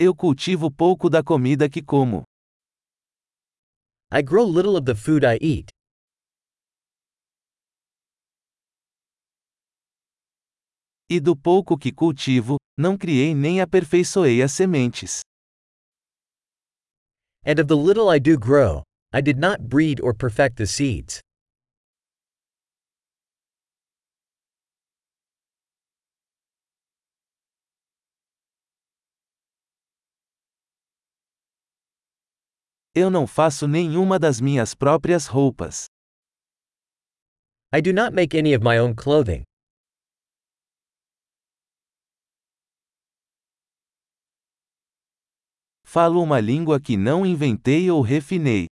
Eu cultivo pouco da comida que como. I grow little of the food I eat. E do pouco que cultivo, não criei nem aperfeiçoei as sementes. And of the little I do grow, I did not breed or perfect the seeds. Eu não faço nenhuma das minhas próprias roupas. I do not make any of my own clothing. Falo uma língua que não inventei ou refinei.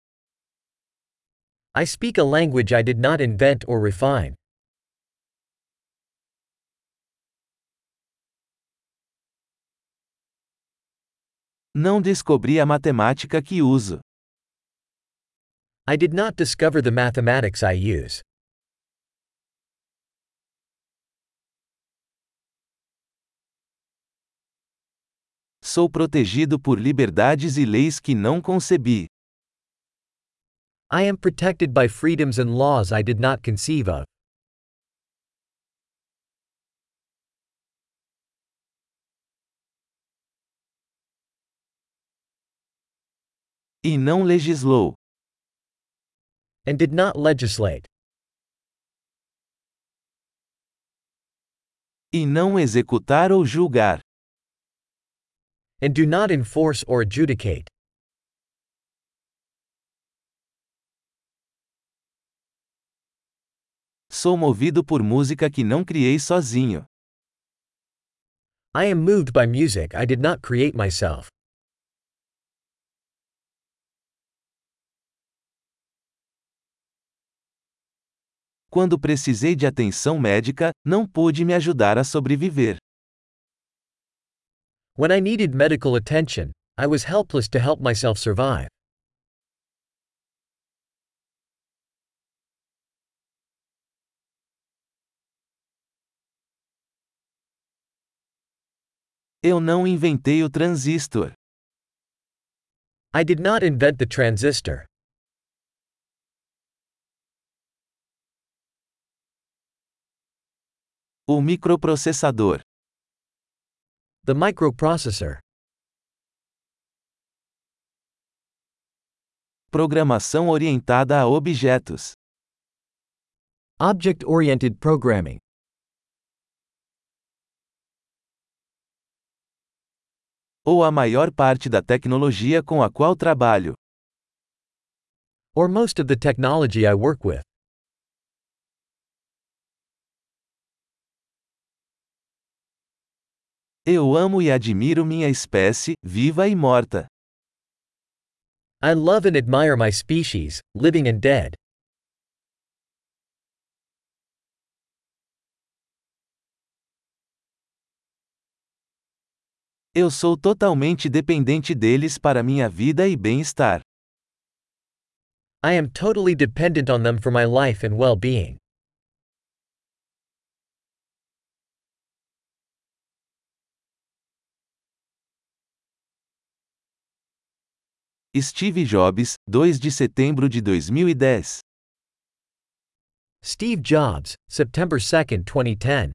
I speak a language I did not invent or refine. Não descobri a matemática que uso. I did not discover the mathematics I use. Sou protegido por liberdades e leis que não concebi. I am protected by freedoms and laws I did not conceive of. E não legislou. And did not legislate. E não executar ou julgar. And do not enforce or adjudicate. Sou movido por música que não criei sozinho. I am moved by music I did not create myself. Quando precisei de atenção médica, não pude me ajudar a sobreviver. When I needed medical attention, I was helpless to help myself survive. Eu não inventei o transistor. I did not invent the transistor. O microprocessador. The microprocessor. Programação orientada a objetos. Object oriented programming. Ou a maior parte da tecnologia com a qual trabalho. Or most of the technology I work with. Eu amo e admiro minha espécie, viva e morta. I love and admire my species, living and dead. Eu sou totalmente dependente deles para minha vida e bem-estar. I am totally dependent on them for my life and well Steve Jobs, 2 de setembro de 2010. Steve Jobs, September 2, 2010.